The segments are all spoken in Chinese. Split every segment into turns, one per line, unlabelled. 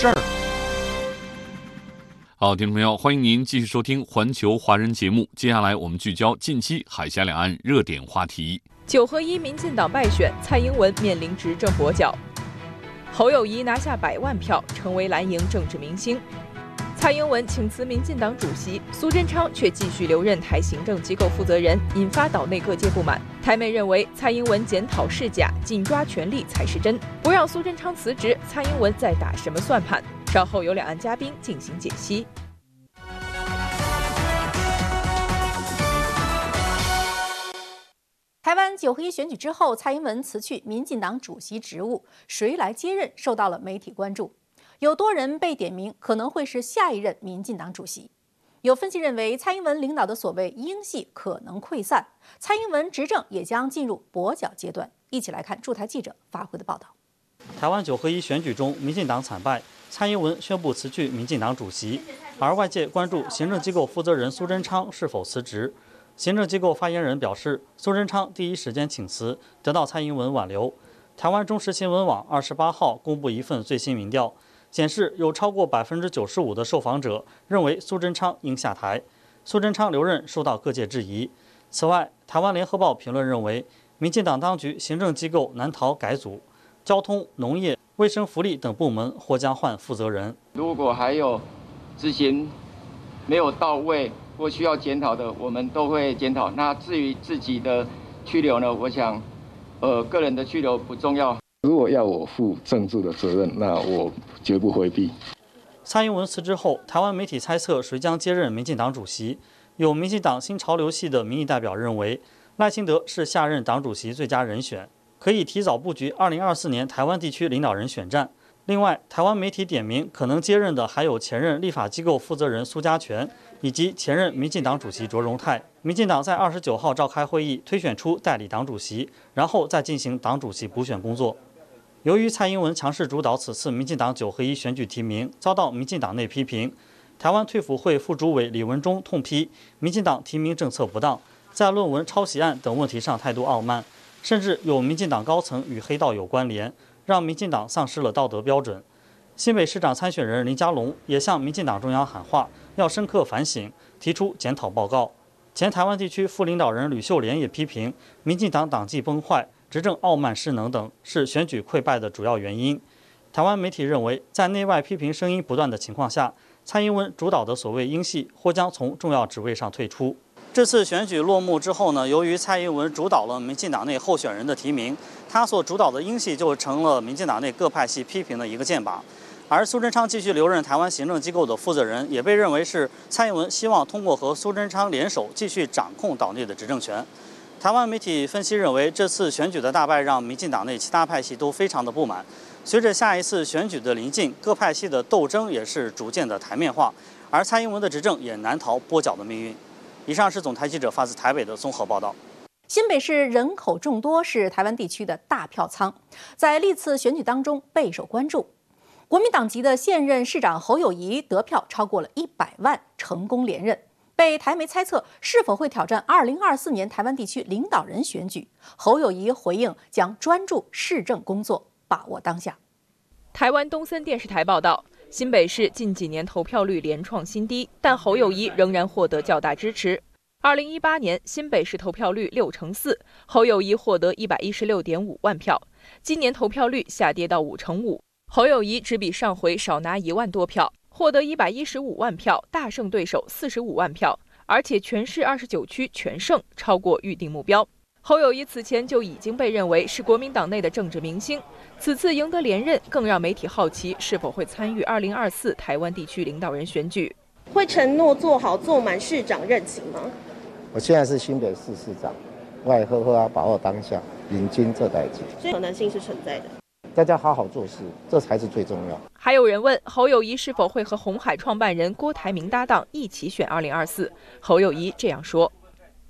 事儿。
好，听众朋友，欢迎您继续收听《环球华人》节目。接下来我们聚焦近期海峡两岸热点话题。
九合一，民进党败选，蔡英文面临执政跛脚。侯友谊拿下百万票，成为蓝营政治明星。蔡英文请辞民进党主席，苏贞昌却继续留任台行政机构负责人，引发岛内各界不满。台媒认为，蔡英文检讨是假，紧抓权力才是真。不让苏贞昌辞职，蔡英文在打什么算盘？稍后有两岸嘉宾进行解析。
台湾九合一选举之后，蔡英文辞去民进党主席职务，谁来接任受到了媒体关注。有多人被点名，可能会是下一任民进党主席。有分析认为，蔡英文领导的所谓英系可能溃散，蔡英文执政也将进入跛脚阶段。一起来看驻台记者发回的报道。
台湾九合一选举中，民进党惨败，蔡英文宣布辞去民进党主席，而外界关注行政机构负责人苏贞昌是否辞职。行政机构发言人表示，苏贞昌第一时间请辞，得到蔡英文挽留。台湾中时新闻网二十八号公布一份最新民调，显示有超过百分之九十五的受访者认为苏贞昌应下台。苏贞昌留任受到各界质疑。此外，台湾联合报评论认为，民进党当局行政机构难逃改组，交通、农业、卫生福利等部门或将换负责人。
如果还有执行没有到位，或需要检讨的，我们都会检讨。那至于自己的去留呢？我想，呃，个人的去留不重要。
如果要我负政治的责任，那我绝不回避。
蔡英文辞职后，台湾媒体猜测谁将接任民进党主席。有民进党新潮流系的民意代表认为，赖清德是下任党主席最佳人选，可以提早布局2024年台湾地区领导人选战。另外，台湾媒体点名可能接任的还有前任立法机构负责人苏家全。以及前任民进党主席卓荣泰，民进党在二十九号召开会议，推选出代理党主席，然后再进行党主席补选工作。由于蔡英文强势主导此次民进党九合一选举提名，遭到民进党内批评。台湾退辅会副主委李文忠痛批民进党提名政策不当，在论文抄袭案等问题上态度傲慢，甚至有民进党高层与黑道有关联，让民进党丧失了道德标准。新北市长参选人林佳龙也向民进党中央喊话。要深刻反省，提出检讨报告。前台湾地区副领导人吕秀莲也批评，民进党党纪崩坏、执政傲慢失能等是选举溃败的主要原因。台湾媒体认为，在内外批评声音不断的情况下，蔡英文主导的所谓英系或将从重要职位上退出。这次选举落幕之后呢，由于蔡英文主导了民进党内候选人的提名，他所主导的英系就成了民进党内各派系批评的一个箭靶。而苏贞昌继续留任台湾行政机构的负责人，也被认为是蔡英文希望通过和苏贞昌联手继续掌控岛内的执政权。台湾媒体分析认为，这次选举的大败让民进党内其他派系都非常的不满。随着下一次选举的临近，各派系的斗争也是逐渐的台面化，而蔡英文的执政也难逃跛脚的命运。以上是总台记者发自台北的综合报道。
新北市人口众多，是台湾地区的大票仓，在历次选举当中备受关注。国民党籍的现任市长侯友谊得票超过了一百万，成功连任，被台媒猜测是否会挑战二零二四年台湾地区领导人选举。侯友谊回应将专注市政工作，把握当下。
台湾东森电视台报道，新北市近几年投票率连创新低，但侯友谊仍然获得较大支持。二零一八年新北市投票率六成四，侯友谊获得一百一十六点五万票，今年投票率下跌到五成五。侯友谊只比上回少拿一万多票，获得一百一十五万票，大胜对手四十五万票，而且全市二十九区全胜，超过预定目标。侯友谊此前就已经被认为是国民党内的政治明星，此次赢得连任，更让媒体好奇是否会参与二零二四台湾地区领导人选举，
会承诺做好做满市长任期吗？
我现在是新北市市长，我也呵呵啊，把握当下，迎接这代际，
可能性是存在的。
大家好好做事，这才是最重要。
还有人问侯友谊是否会和红海创办人郭台铭搭档一起选二零二四？侯友谊这样说：“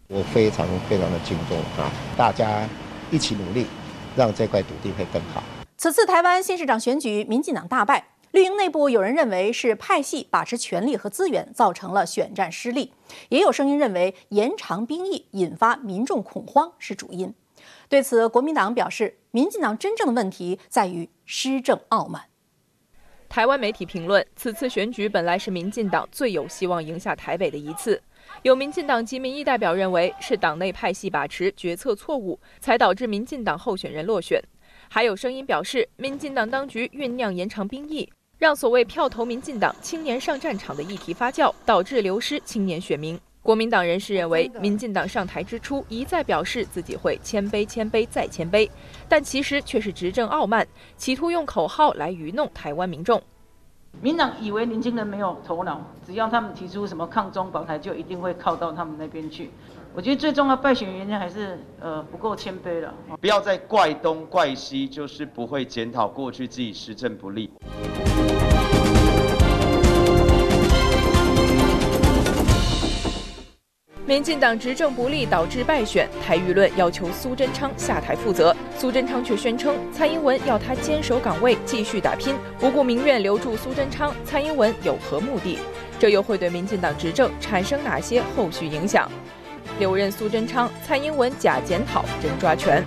我非常非常的敬重啊，大家一起努力，让这块土地会更好。”
此次台湾县市长选举，民进党大败，绿营内部有人认为是派系把持权力和资源，造成了选战失利；也有声音认为延长兵役引发民众恐慌是主因。对此，国民党表示，民进党真正的问题在于施政傲慢。
台湾媒体评论，此次选举本来是民进党最有希望赢下台北的一次。有民进党及民意代表认为，是党内派系把持决策错误，才导致民进党候选人落选。还有声音表示，民进党当局酝酿延长兵役，让所谓票投民进党青年上战场的议题发酵，导致流失青年选民。国民党人士认为，民进党上台之初一再表示自己会谦卑、谦卑再谦卑，但其实却是执政傲慢，企图用口号来愚弄台湾民众。
民党以为年轻人没有头脑，只要他们提出什么抗中保台，就一定会靠到他们那边去。我觉得最重要败选原因还是呃不够谦卑了。
不要再怪东怪西，就是不会检讨过去自己施政不力。
民进党执政不力导致败选，台舆论要求苏贞昌下台负责，苏贞昌却宣称蔡英文要他坚守岗位继续打拼，不顾民怨留住苏贞昌，蔡英文有何目的？这又会对民进党执政产生哪些后续影响？留任苏贞昌，蔡英文假检讨真抓权。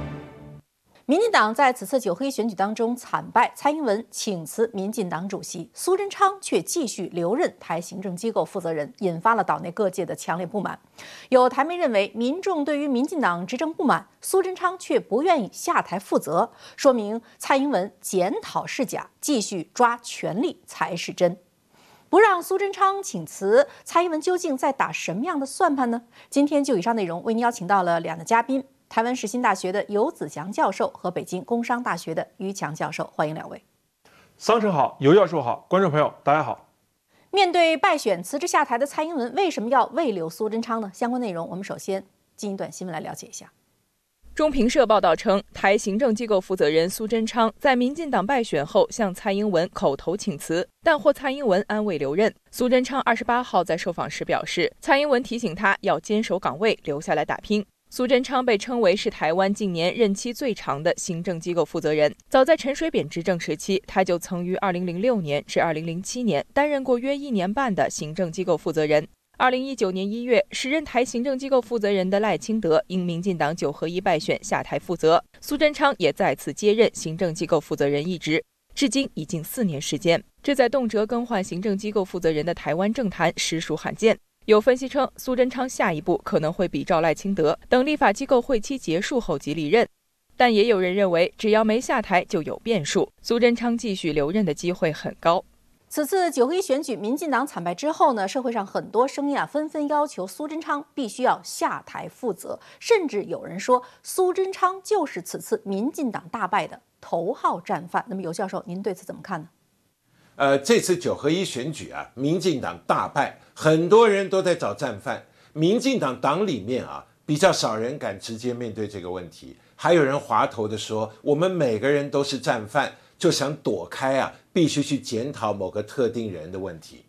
民进党在此次九合一选举当中惨败，蔡英文请辞民进党主席，苏贞昌却继续留任台行政机构负责人，引发了岛内各界的强烈不满。有台媒认为，民众对于民进党执政不满，苏贞昌却不愿意下台负责，说明蔡英文检讨是假，继续抓权力才是真。不让苏贞昌请辞，蔡英文究竟在打什么样的算盘呢？今天就以上内容为您邀请到了两个嘉宾。台湾世新大学的游子祥教授和北京工商大学的于强教授，欢迎两位。
桑城好，尤教授好，观众朋友大家好。
面对败选辞职下台的蔡英文，为什么要未留苏贞昌呢？相关内容我们首先进一段新闻来了解一下。
中评社报道称，台行政机构负责人苏贞昌在民进党败选后向蔡英文口头请辞，但获蔡英文安慰留任。苏贞昌二十八号在受访时表示，蔡英文提醒他要坚守岗位，留下来打拼。苏贞昌被称为是台湾近年任期最长的行政机构负责人。早在陈水扁执政时期，他就曾于2006年至2007年担任过约一年半的行政机构负责人。2019年1月，时任台行政机构负责人的赖清德因民进党九合一败选下台负责，苏贞昌也再次接任行政机构负责人一职，至今已经四年时间。这在动辄更换行政机构负责人的台湾政坛实属罕见。有分析称，苏贞昌下一步可能会比照赖清德等立法机构会期结束后即离任，但也有人认为，只要没下台就有变数，苏贞昌继续留任的机会很高。
此次九合一选举，民进党惨败之后呢，社会上很多声音啊，纷纷要求苏贞昌必须要下台负责，甚至有人说苏贞昌就是此次民进党大败的头号战犯。那么，尤教授，您对此怎么看呢？
呃，这次九合一选举啊，民进党大败，很多人都在找战犯。民进党党里面啊，比较少人敢直接面对这个问题，还有人滑头的说，我们每个人都是战犯，就想躲开啊，必须去检讨某个特定人的问题。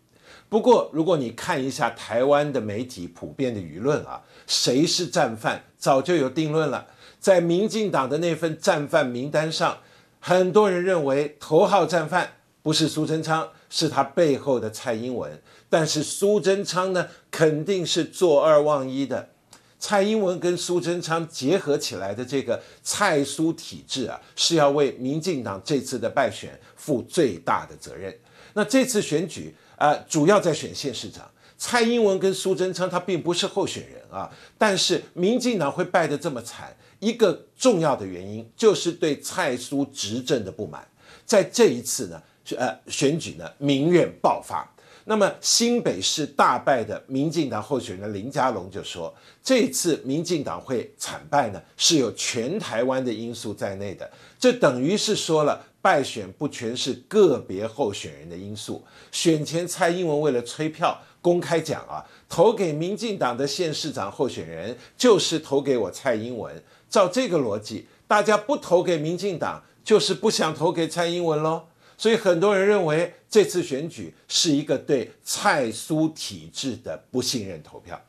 不过，如果你看一下台湾的媒体普遍的舆论啊，谁是战犯，早就有定论了。在民进党的那份战犯名单上，很多人认为头号战犯。不是苏贞昌，是他背后的蔡英文。但是苏贞昌呢，肯定是坐二望一的。蔡英文跟苏贞昌结合起来的这个蔡苏体制啊，是要为民进党这次的败选负最大的责任。那这次选举啊，主要在选县市长。蔡英文跟苏贞昌他并不是候选人啊，但是民进党会败得这么惨，一个重要的原因就是对蔡苏执政的不满。在这一次呢。呃，选举呢，民怨爆发。那么新北市大败的民进党候选人林佳龙就说，这次民进党会惨败呢，是有全台湾的因素在内的。这等于是说了，败选不全是个别候选人的因素。选前蔡英文为了催票，公开讲啊，投给民进党的县市长候选人就是投给我蔡英文。照这个逻辑，大家不投给民进党。就是不想投给蔡英文喽。所以很多人认为这次选举是一个对蔡苏体制的不信任投票。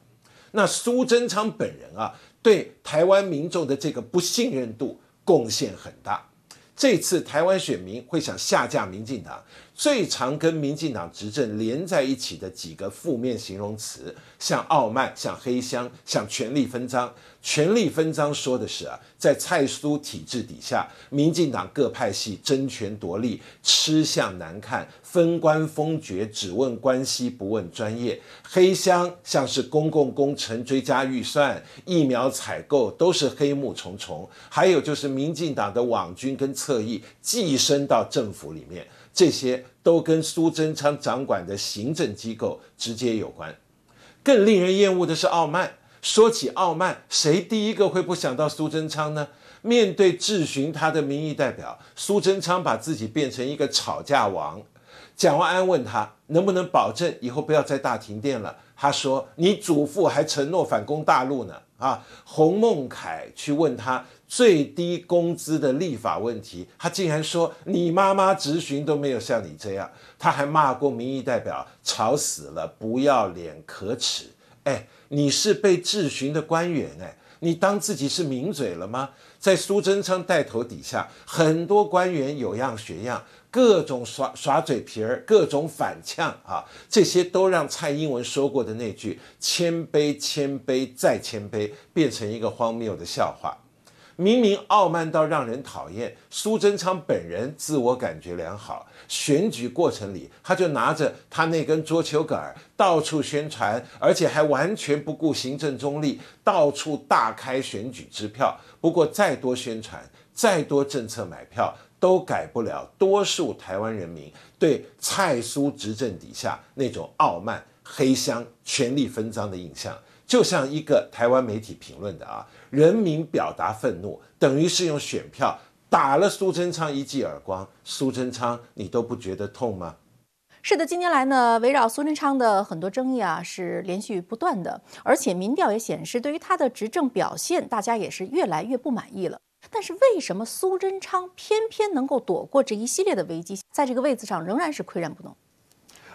那苏贞昌本人啊，对台湾民众的这个不信任度贡献很大。这次台湾选民会想下架民进党，最常跟民进党执政连在一起的几个负面形容词，像傲慢、像黑箱、像权力分赃。权力分赃说的是啊，在蔡苏体制底下，民进党各派系争权夺利，吃相难看，分官封爵，只问关系不问专业。黑箱像是公共工程追加预算、疫苗采购都是黑幕重重，还有就是民进党的网军跟侧翼寄生到政府里面，这些都跟苏贞昌掌管的行政机构直接有关。更令人厌恶的是傲慢。说起傲慢，谁第一个会不想到苏贞昌呢？面对质询他的民意代表，苏贞昌把自己变成一个吵架王。蒋万安问他能不能保证以后不要再大停电了，他说：“你祖父还承诺反攻大陆呢。”啊，洪孟凯去问他最低工资的立法问题，他竟然说：“你妈妈质询都没有像你这样。”他还骂过民意代表吵死了，不要脸，可耻。哎。你是被质询的官员哎，你当自己是名嘴了吗？在苏贞昌带头底下，很多官员有样学样，各种耍耍嘴皮儿，各种反呛啊，这些都让蔡英文说过的那句“谦卑，谦卑，再谦卑”变成一个荒谬的笑话。明明傲慢到让人讨厌，苏贞昌本人自我感觉良好。选举过程里，他就拿着他那根桌球杆到处宣传，而且还完全不顾行政中立，到处大开选举支票。不过，再多宣传，再多政策买票，都改不了多数台湾人民对蔡苏执政底下那种傲慢、黑箱、权力分赃的印象。就像一个台湾媒体评论的啊，人民表达愤怒，等于是用选票。打了苏贞昌一记耳光，苏贞昌，你都不觉得痛吗？
是的，近年来呢，围绕苏贞昌的很多争议啊是连续不断的，而且民调也显示，对于他的执政表现，大家也是越来越不满意了。但是为什么苏贞昌偏偏能够躲过这一系列的危机，在这个位子上仍然是岿然不动？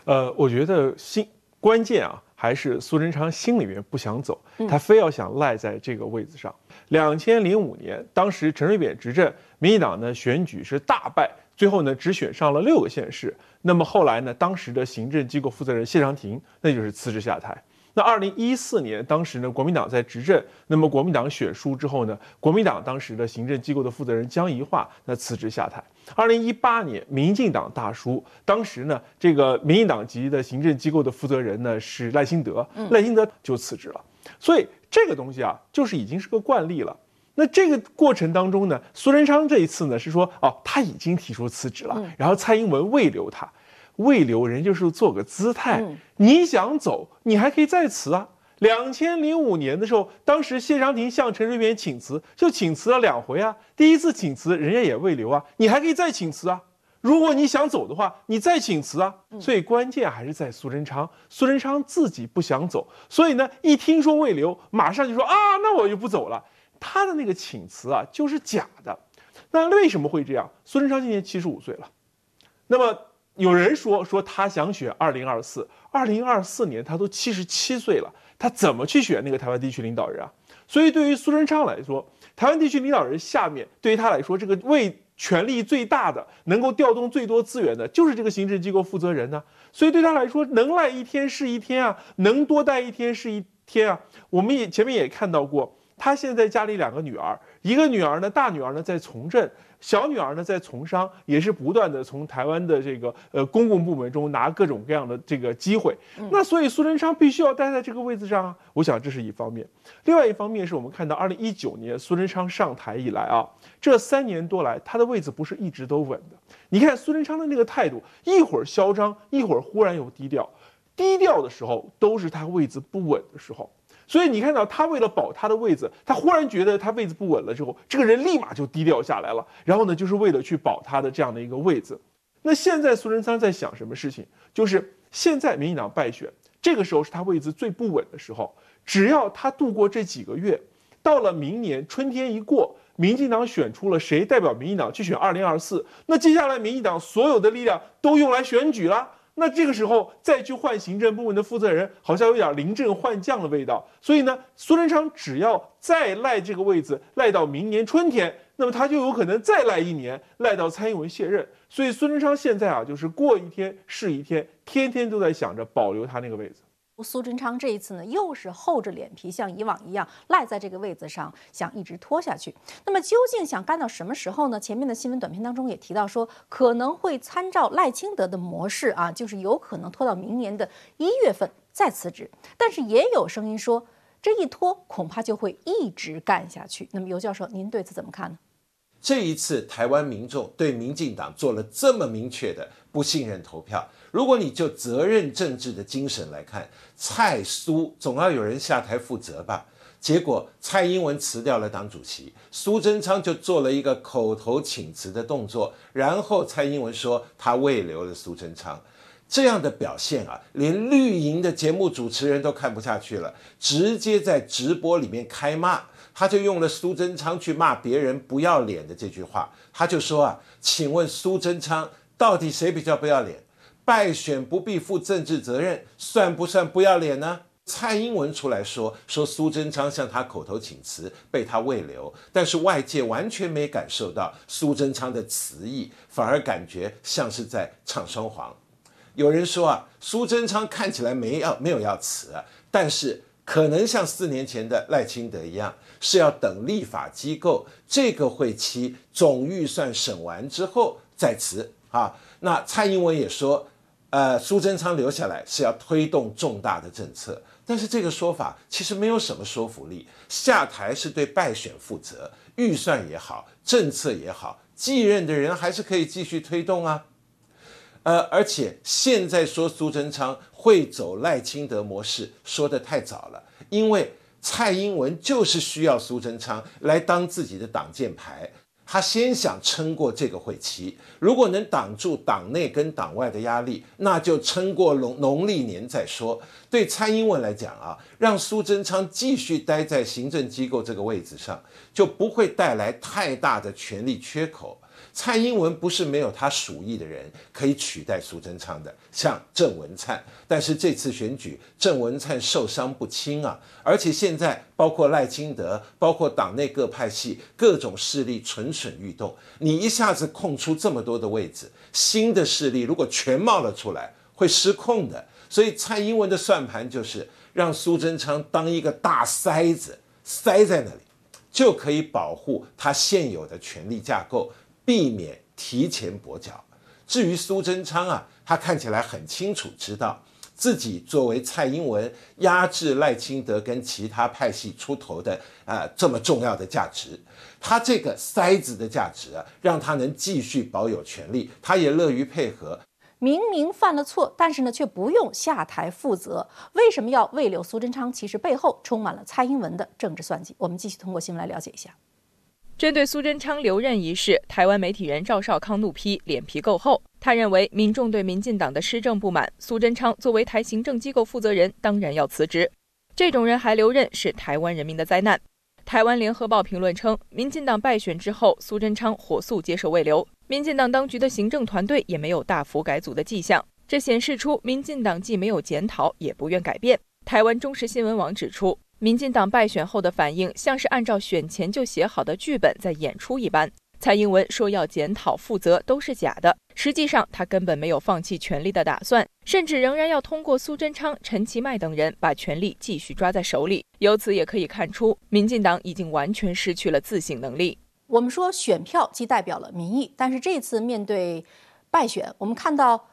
呃，我觉得新关键啊，还是苏贞昌心里面不想走，他非要想赖在这个位子上。两千零五年，当时陈水扁执政。民进党呢选举是大败，最后呢只选上了六个县市。那么后来呢，当时的行政机构负责人谢长廷那就是辞职下台。那二零一四年，当时呢国民党在执政，那么国民党选输之后呢，国民党当时的行政机构的负责人江宜桦那辞职下台。二零一八年，民进党大输，当时呢这个民进党籍的行政机构的负责人呢是赖清德，赖清德就辞职了。所以这个东西啊，就是已经是个惯例了。那这个过程当中呢，苏贞昌这一次呢是说，哦，他已经提出辞职了，然后蔡英文未留他，未留人就是做个姿态，你想走，你还可以再辞啊。两千零五年的时候，当时谢长廷向陈水扁请辞，就请辞了两回啊。第一次请辞，人家也未留啊，你还可以再请辞啊。如果你想走的话，你再请辞啊。所以关键还是在苏贞昌，苏贞昌自己不想走，所以呢，一听说未留，马上就说啊，那我就不走了。他的那个请辞啊，就是假的。那为什么会这样？苏贞昌今年七十五岁了，那么有人说说他想选二零二四，二零二四年他都七十七岁了，他怎么去选那个台湾地区领导人啊？所以对于苏贞昌来说，台湾地区领导人下面对于他来说，这个位权力最大的、能够调动最多资源的，就是这个行政机构负责人呢。所以对他来说，能赖一天是一天啊，能多待一天是一天啊。我们也前面也看到过。他现在家里两个女儿，一个女儿呢，大女儿呢在从政，小女儿呢在从商，也是不断的从台湾的这个呃公共部门中拿各种各样的这个机会。那所以苏贞昌必须要待在这个位置上啊。我想这是一方面，另外一方面是我们看到二零一九年苏贞昌上台以来啊，这三年多来他的位置不是一直都稳的。你看苏贞昌的那个态度，一会儿嚣张，一会儿忽然又低调，低调的时候都是他位置不稳的时候。所以你看到他为了保他的位子，他忽然觉得他位子不稳了之后，这个人立马就低调下来了。然后呢，就是为了去保他的这样的一个位子。那现在苏贞昌在想什么事情？就是现在民进党败选，这个时候是他位子最不稳的时候。只要他度过这几个月，到了明年春天一过，民进党选出了谁代表民进党去选二零二四，那接下来民进党所有的力量都用来选举了。那这个时候再去换行政部门的负责人，好像有点临阵换将的味道。所以呢，苏贞昌只要再赖这个位子，赖到明年春天，那么他就有可能再赖一年，赖到蔡英文卸任。所以孙中昌现在啊，就是过一天是一天，天天都在想着保留他那个位子。
苏贞昌这一次呢，又是厚着脸皮，像以往一样赖在这个位子上，想一直拖下去。那么究竟想干到什么时候呢？前面的新闻短片当中也提到说，可能会参照赖清德的模式啊，就是有可能拖到明年的一月份再辞职。但是也有声音说，这一拖恐怕就会一直干下去。那么尤教授，您对此怎么看呢？
这一次台湾民众对民进党做了这么明确的不信任投票，如果你就责任政治的精神来看，蔡苏总要有人下台负责吧？结果蔡英文辞掉了党主席，苏贞昌就做了一个口头请辞的动作，然后蔡英文说他未留了苏贞昌，这样的表现啊，连绿营的节目主持人都看不下去了，直接在直播里面开骂。他就用了苏贞昌去骂别人不要脸的这句话，他就说啊，请问苏贞昌到底谁比较不要脸？败选不必负政治责任，算不算不要脸呢？蔡英文出来说说苏贞昌向他口头请辞，被他未留，但是外界完全没感受到苏贞昌的辞意，反而感觉像是在唱双簧。有人说啊，苏贞昌看起来没要没有要辞，但是。可能像四年前的赖清德一样，是要等立法机构这个会期总预算审完之后再辞啊。那蔡英文也说，呃，苏贞昌留下来是要推动重大的政策，但是这个说法其实没有什么说服力。下台是对败选负责，预算也好，政策也好，继任的人还是可以继续推动啊。呃，而且现在说苏贞昌会走赖清德模式，说的太早了，因为蔡英文就是需要苏贞昌来当自己的挡箭牌，他先想撑过这个会期，如果能挡住党内跟党外的压力，那就撑过农农历年再说。对蔡英文来讲啊，让苏贞昌继续待在行政机构这个位置上，就不会带来太大的权力缺口。蔡英文不是没有他属意的人可以取代苏贞昌的，像郑文灿。但是这次选举，郑文灿受伤不轻啊！而且现在包括赖清德，包括党内各派系各种势力蠢蠢欲动。你一下子空出这么多的位置，新的势力如果全冒了出来，会失控的。所以蔡英文的算盘就是让苏贞昌当一个大塞子，塞在那里，就可以保护他现有的权力架构。避免提前跛脚。至于苏贞昌啊，他看起来很清楚，知道自己作为蔡英文压制赖清德跟其他派系出头的啊这么重要的价值，他这个塞子的价值啊，让他能继续保有权力，他也乐于配合。
明明犯了错，但是呢，却不用下台负责，为什么要为留苏贞昌？其实背后充满了蔡英文的政治算计。我们继续通过新闻来了解一下。
针对苏贞昌留任一事，台湾媒体人赵少康怒批脸皮够厚。他认为民众对民进党的施政不满，苏贞昌作为台行政机构负责人，当然要辞职。这种人还留任是台湾人民的灾难。台湾联合报评论称，民进党败选之后，苏贞昌火速接受未留，民进党当局的行政团队也没有大幅改组的迹象，这显示出民进党既没有检讨，也不愿改变。台湾中时新闻网指出。民进党败选后的反应，像是按照选前就写好的剧本在演出一般。蔡英文说要检讨负责都是假的，实际上他根本没有放弃权力的打算，甚至仍然要通过苏贞昌、陈其迈等人把权力继续抓在手里。由此也可以看出，民进党已经完全失去了自省能力。
我们说选票既代表了民意，但是这次面对败选，我们看到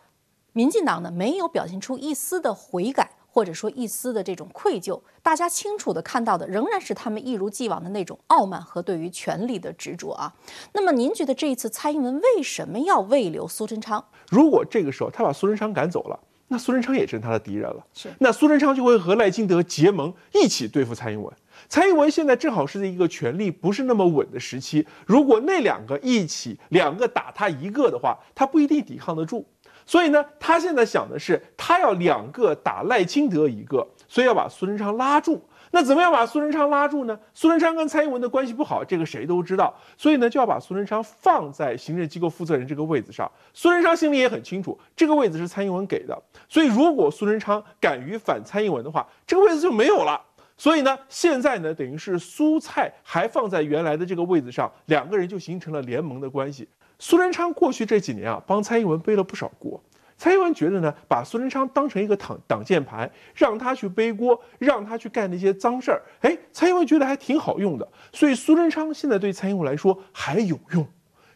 民进党呢没有表现出一丝的悔改。或者说一丝的这种愧疚，大家清楚的看到的仍然是他们一如既往的那种傲慢和对于权力的执着啊。那么您觉得这一次蔡英文为什么要未留苏贞昌？
如果这个时候他把苏贞昌赶走了，那苏贞昌也成他的敌人了。
是，
那苏贞昌就会和赖清德结盟，一起对付蔡英文。蔡英文现在正好是在一个权力不是那么稳的时期，如果那两个一起，两个打他一个的话，他不一定抵抗得住。所以呢，他现在想的是，他要两个打赖清德一个，所以要把苏贞昌拉住。那怎么样把苏贞昌拉住呢？苏贞昌跟蔡英文的关系不好，这个谁都知道，所以呢就要把苏贞昌放在行政机构负责人这个位子上。苏贞昌心里也很清楚，这个位子是蔡英文给的，所以如果苏贞昌敢于反蔡英文的话，这个位子就没有了。所以呢，现在呢等于是苏蔡还放在原来的这个位子上，两个人就形成了联盟的关系。苏贞昌过去这几年啊，帮蔡英文背了不少锅。蔡英文觉得呢，把苏贞昌当成一个挡挡箭牌，让他去背锅，让他去干那些脏事儿，哎，蔡英文觉得还挺好用的。所以苏贞昌现在对蔡英文来说还有用，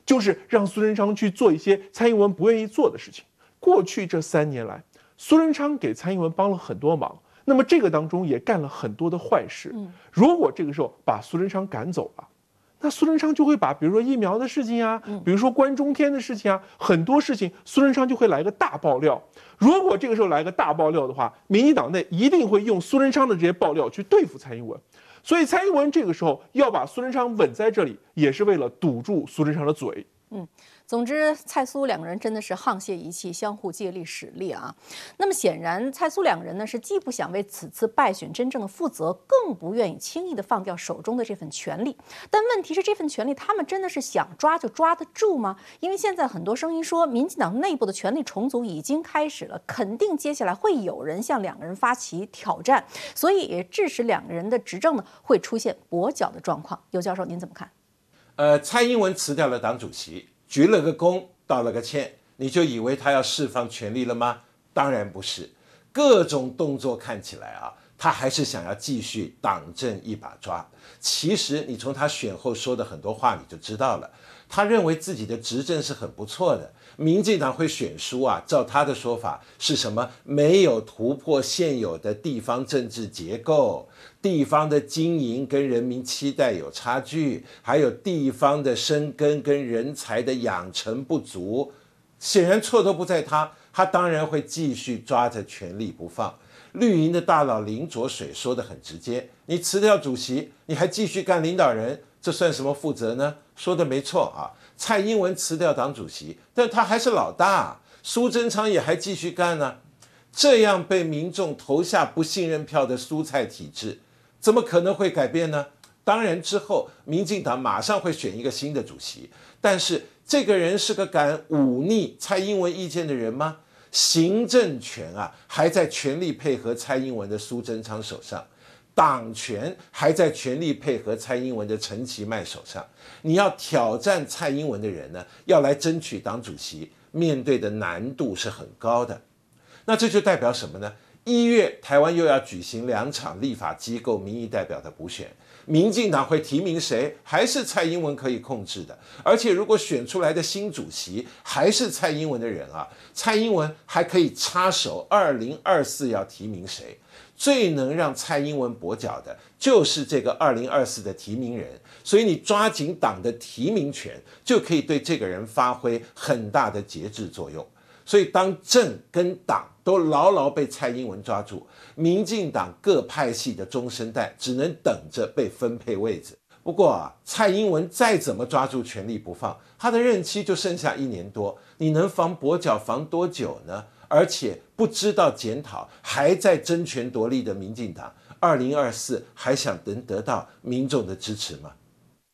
就是让苏贞昌去做一些蔡英文不愿意做的事情。过去这三年来，苏贞昌给蔡英文帮了很多忙，那么这个当中也干了很多的坏事。如果这个时候把苏贞昌赶走了，那苏贞昌就会把，比如说疫苗的事情啊，比如说关中天的事情啊，很多事情苏贞昌就会来个大爆料。如果这个时候来个大爆料的话，民进党内一定会用苏贞昌的这些爆料去对付蔡英文。所以蔡英文这个时候要把苏贞昌稳在这里，也是为了堵住苏贞昌的嘴。
嗯。总之，蔡苏两个人真的是沆瀣一气，相互借力使力啊。那么显然，蔡苏两个人呢是既不想为此次败选真正的负责，更不愿意轻易的放掉手中的这份权力。但问题是，这份权力他们真的是想抓就抓得住吗？因为现在很多声音说，民进党内部的权力重组已经开始了，肯定接下来会有人向两个人发起挑战，所以致使两个人的执政呢会出现跛脚的状况。尤教授，您怎么看？
呃，蔡英文辞掉了党主席。鞠了个躬，道了个歉，你就以为他要释放权力了吗？当然不是，各种动作看起来啊，他还是想要继续党政一把抓。其实你从他选后说的很多话，你就知道了，他认为自己的执政是很不错的。民进党会选输啊？照他的说法是什么？没有突破现有的地方政治结构，地方的经营跟人民期待有差距，还有地方的生根跟人才的养成不足。显然错都不在他，他当然会继续抓着权力不放。绿营的大佬林卓水说的很直接：你辞掉主席，你还继续干领导人，这算什么负责呢？说的没错啊。蔡英文辞掉党主席，但他还是老大。苏贞昌也还继续干呢。这样被民众投下不信任票的苏蔡体制，怎么可能会改变呢？当然，之后民进党马上会选一个新的主席，但是这个人是个敢忤逆蔡英文意见的人吗？行政权啊，还在全力配合蔡英文的苏贞昌手上。党权还在全力配合蔡英文的陈其迈手上，你要挑战蔡英文的人呢，要来争取党主席，面对的难度是很高的。那这就代表什么呢？一月台湾又要举行两场立法机构民意代表的补选，民进党会提名谁，还是蔡英文可以控制的。而且如果选出来的新主席还是蔡英文的人啊，蔡英文还可以插手二零二四要提名谁。最能让蔡英文跛脚的，就是这个二零二四的提名人，所以你抓紧党的提名权，就可以对这个人发挥很大的节制作用。所以当政跟党都牢牢被蔡英文抓住，民进党各派系的中生代只能等着被分配位置。不过啊，蔡英文再怎么抓住权力不放，他的任期就剩下一年多，你能防跛脚防多久呢？而且不知道检讨，还在争权夺利的民进党，二零二四还想能得到民众的支持吗？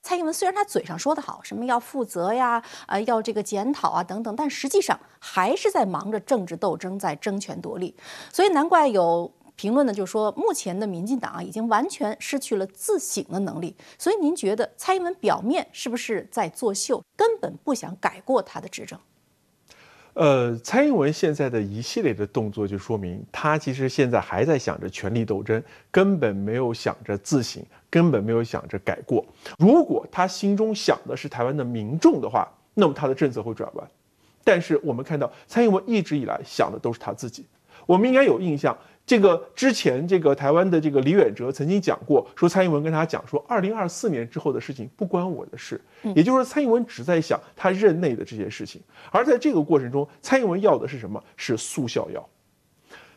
蔡英文虽然他嘴上说的好，什么要负责呀，啊要这个检讨啊等等，但实际上还是在忙着政治斗争，在争权夺利。所以难怪有评论呢，就说目前的民进党啊，已经完全失去了自省的能力。所以您觉得蔡英文表面是不是在作秀，根本不想改过他的执政？
呃，蔡英文现在的一系列的动作，就说明他其实现在还在想着权力斗争，根本没有想着自省，根本没有想着改过。如果他心中想的是台湾的民众的话，那么他的政策会转弯。但是我们看到，蔡英文一直以来想的都是他自己。我们应该有印象。这个之前，这个台湾的这个李远哲曾经讲过，说蔡英文跟他讲说，二零二四年之后的事情不关我的事，也就是说，蔡英文只在想他任内的这些事情。而在这个过程中，蔡英文要的是什么？是速效药。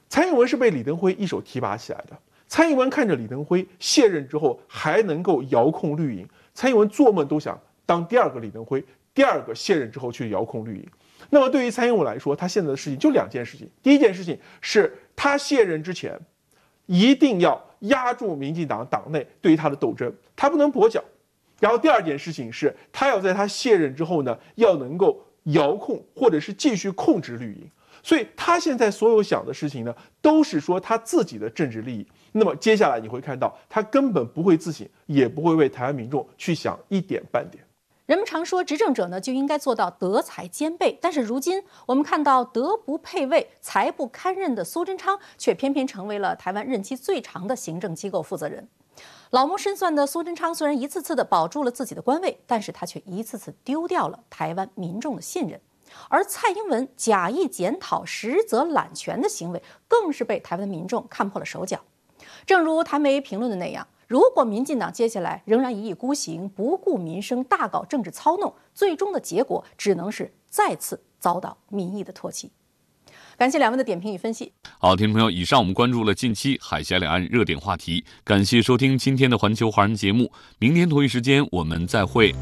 蔡英文是被李登辉一手提拔起来的。蔡英文看着李登辉卸任之后还能够遥控绿营，蔡英文做梦都想当第二个李登辉，第二个卸任之后去遥控绿营。那么对于蔡英文来说，他现在的事情就两件事情。第一件事情是他卸任之前，一定要压住民进党党内对于他的斗争，他不能跛脚。然后第二件事情是，他要在他卸任之后呢，要能够遥控或者是继续控制绿营。所以他现在所有想的事情呢，都是说他自己的政治利益。那么接下来你会看到，他根本不会自省，也不会为台湾民众去想一点半点。
人们常说，执政者呢就应该做到德才兼备，但是如今我们看到德不配位、才不堪任的苏贞昌，却偏偏成为了台湾任期最长的行政机构负责人。老谋深算的苏贞昌虽然一次次的保住了自己的官位，但是他却一次次丢掉了台湾民众的信任。而蔡英文假意检讨、实则揽权的行为，更是被台湾民众看破了手脚。正如台媒评论的那样。如果民进党接下来仍然一意孤行，不顾民生，大搞政治操弄，最终的结果只能是再次遭到民意的唾弃。感谢两位的点评与分析。
好，听众朋友，以上我们关注了近期海峡两岸热点话题，感谢收听今天的环球华人节目，明天同一时间我们再会。